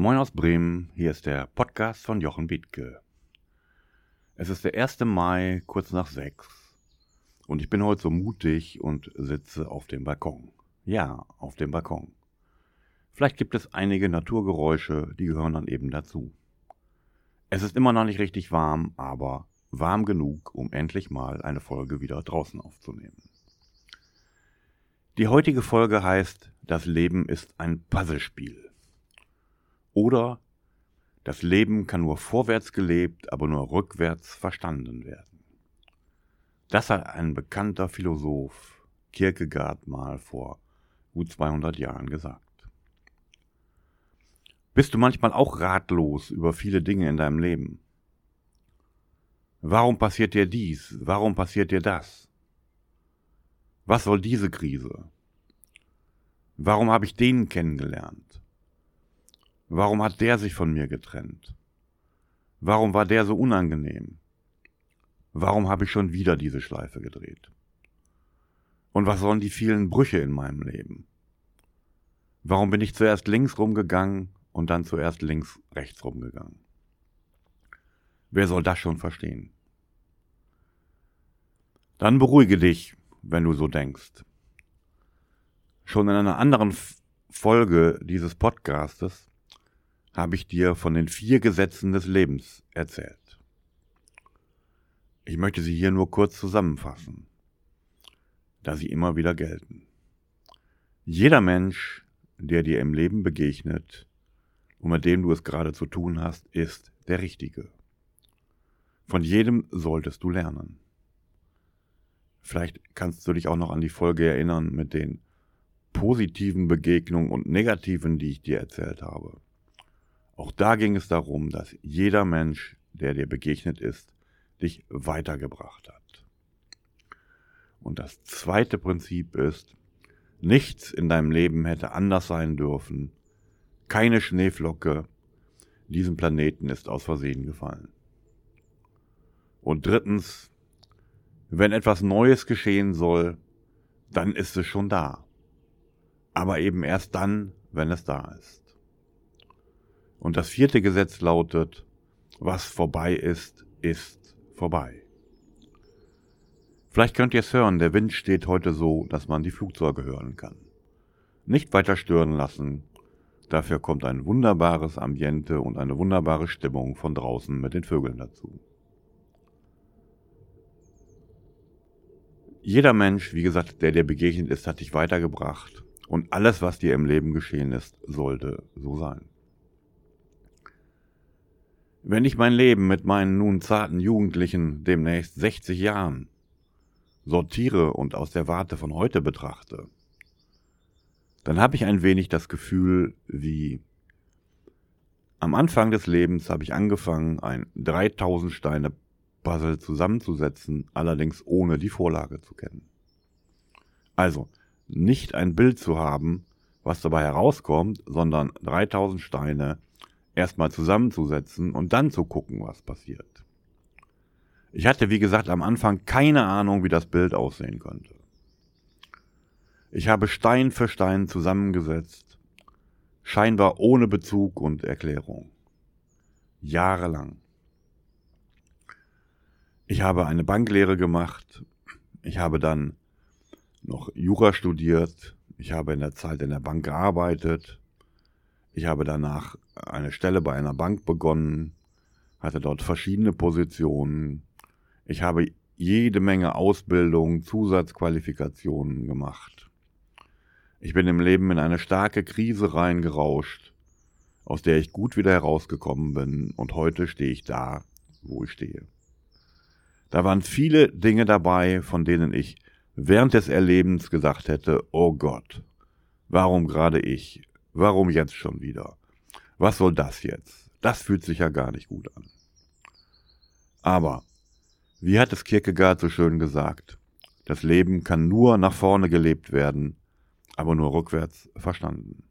Moin aus Bremen, hier ist der Podcast von Jochen Bietke. Es ist der 1. Mai, kurz nach sechs. Und ich bin heute so mutig und sitze auf dem Balkon. Ja, auf dem Balkon. Vielleicht gibt es einige Naturgeräusche, die gehören dann eben dazu. Es ist immer noch nicht richtig warm, aber warm genug, um endlich mal eine Folge wieder draußen aufzunehmen. Die heutige Folge heißt Das Leben ist ein Puzzlespiel. Oder Das Leben kann nur vorwärts gelebt, aber nur rückwärts verstanden werden. Das hat ein bekannter Philosoph, Kierkegaard, mal vor gut 200 Jahren gesagt. Bist du manchmal auch ratlos über viele Dinge in deinem Leben? Warum passiert dir dies? Warum passiert dir das? Was soll diese Krise? Warum habe ich den kennengelernt? Warum hat der sich von mir getrennt? Warum war der so unangenehm? Warum habe ich schon wieder diese Schleife gedreht? Und was sollen die vielen Brüche in meinem Leben? Warum bin ich zuerst links rumgegangen und dann zuerst links rechts rumgegangen. Wer soll das schon verstehen? Dann beruhige dich, wenn du so denkst. Schon in einer anderen Folge dieses Podcastes habe ich dir von den vier Gesetzen des Lebens erzählt. Ich möchte sie hier nur kurz zusammenfassen, da sie immer wieder gelten. Jeder Mensch, der dir im Leben begegnet, und mit dem du es gerade zu tun hast, ist der Richtige. Von jedem solltest du lernen. Vielleicht kannst du dich auch noch an die Folge erinnern mit den positiven Begegnungen und negativen, die ich dir erzählt habe. Auch da ging es darum, dass jeder Mensch, der dir begegnet ist, dich weitergebracht hat. Und das zweite Prinzip ist, nichts in deinem Leben hätte anders sein dürfen, keine Schneeflocke diesem Planeten ist aus Versehen gefallen. Und drittens, wenn etwas Neues geschehen soll, dann ist es schon da. Aber eben erst dann, wenn es da ist. Und das vierte Gesetz lautet, was vorbei ist, ist vorbei. Vielleicht könnt ihr es hören, der Wind steht heute so, dass man die Flugzeuge hören kann. Nicht weiter stören lassen, Dafür kommt ein wunderbares Ambiente und eine wunderbare Stimmung von draußen mit den Vögeln dazu. Jeder Mensch, wie gesagt, der dir begegnet ist, hat dich weitergebracht. Und alles, was dir im Leben geschehen ist, sollte so sein. Wenn ich mein Leben mit meinen nun zarten Jugendlichen, demnächst 60 Jahren, sortiere und aus der Warte von heute betrachte, dann habe ich ein wenig das Gefühl, wie am Anfang des Lebens habe ich angefangen, ein 3000 Steine Puzzle zusammenzusetzen, allerdings ohne die Vorlage zu kennen. Also nicht ein Bild zu haben, was dabei herauskommt, sondern 3000 Steine erstmal zusammenzusetzen und dann zu gucken, was passiert. Ich hatte, wie gesagt, am Anfang keine Ahnung, wie das Bild aussehen könnte. Ich habe Stein für Stein zusammengesetzt, scheinbar ohne Bezug und Erklärung. Jahrelang. Ich habe eine Banklehre gemacht, ich habe dann noch Jura studiert, ich habe in der Zeit in der Bank gearbeitet, ich habe danach eine Stelle bei einer Bank begonnen, hatte dort verschiedene Positionen, ich habe jede Menge Ausbildung, Zusatzqualifikationen gemacht. Ich bin im Leben in eine starke Krise reingerauscht, aus der ich gut wieder herausgekommen bin und heute stehe ich da, wo ich stehe. Da waren viele Dinge dabei, von denen ich während des Erlebens gesagt hätte, oh Gott, warum gerade ich? Warum jetzt schon wieder? Was soll das jetzt? Das fühlt sich ja gar nicht gut an. Aber, wie hat es Kierkegaard so schön gesagt, das Leben kann nur nach vorne gelebt werden, aber nur rückwärts verstanden.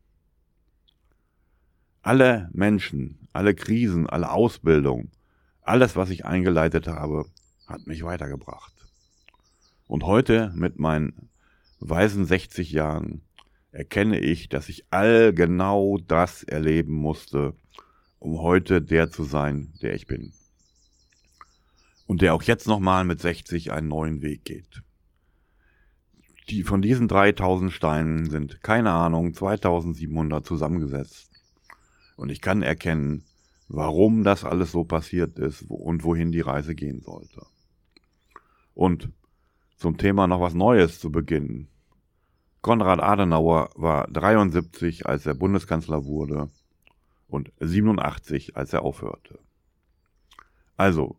Alle Menschen, alle Krisen, alle Ausbildung, alles, was ich eingeleitet habe, hat mich weitergebracht. Und heute mit meinen weisen 60 Jahren erkenne ich, dass ich all genau das erleben musste, um heute der zu sein, der ich bin. Und der auch jetzt nochmal mit 60 einen neuen Weg geht. Die, von diesen 3000 Steinen sind, keine Ahnung, 2700 zusammengesetzt. Und ich kann erkennen, warum das alles so passiert ist und wohin die Reise gehen sollte. Und zum Thema noch was Neues zu beginnen. Konrad Adenauer war 73, als er Bundeskanzler wurde und 87, als er aufhörte. Also,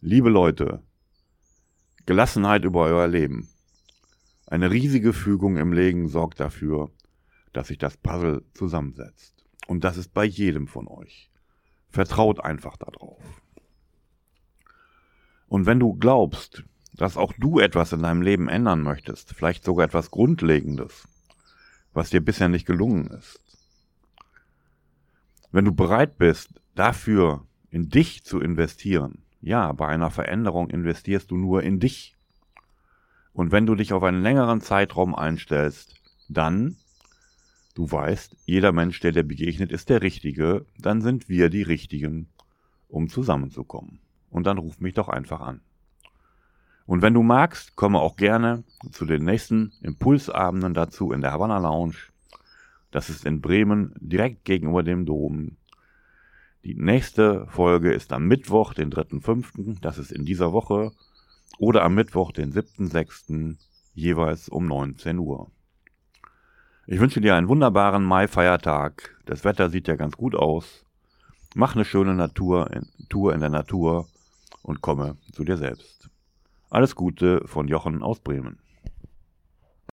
liebe Leute, Gelassenheit über euer Leben. Eine riesige Fügung im Leben sorgt dafür, dass sich das Puzzle zusammensetzt. Und das ist bei jedem von euch. Vertraut einfach darauf. Und wenn du glaubst, dass auch du etwas in deinem Leben ändern möchtest, vielleicht sogar etwas Grundlegendes, was dir bisher nicht gelungen ist, wenn du bereit bist, dafür in dich zu investieren, ja, bei einer Veränderung investierst du nur in dich. Und wenn du dich auf einen längeren Zeitraum einstellst, dann, du weißt, jeder Mensch, der dir begegnet, ist der Richtige, dann sind wir die Richtigen, um zusammenzukommen. Und dann ruf mich doch einfach an. Und wenn du magst, komme auch gerne zu den nächsten Impulsabenden dazu in der Havana Lounge das ist in Bremen, direkt gegenüber dem Dom. Die nächste Folge ist am Mittwoch, den 3.5., das ist in dieser Woche, oder am Mittwoch, den 7.6., jeweils um 19 Uhr. Ich wünsche dir einen wunderbaren Mai-Feiertag. Das Wetter sieht ja ganz gut aus. Mach eine schöne Natur, Tour in der Natur und komme zu dir selbst. Alles Gute von Jochen aus Bremen.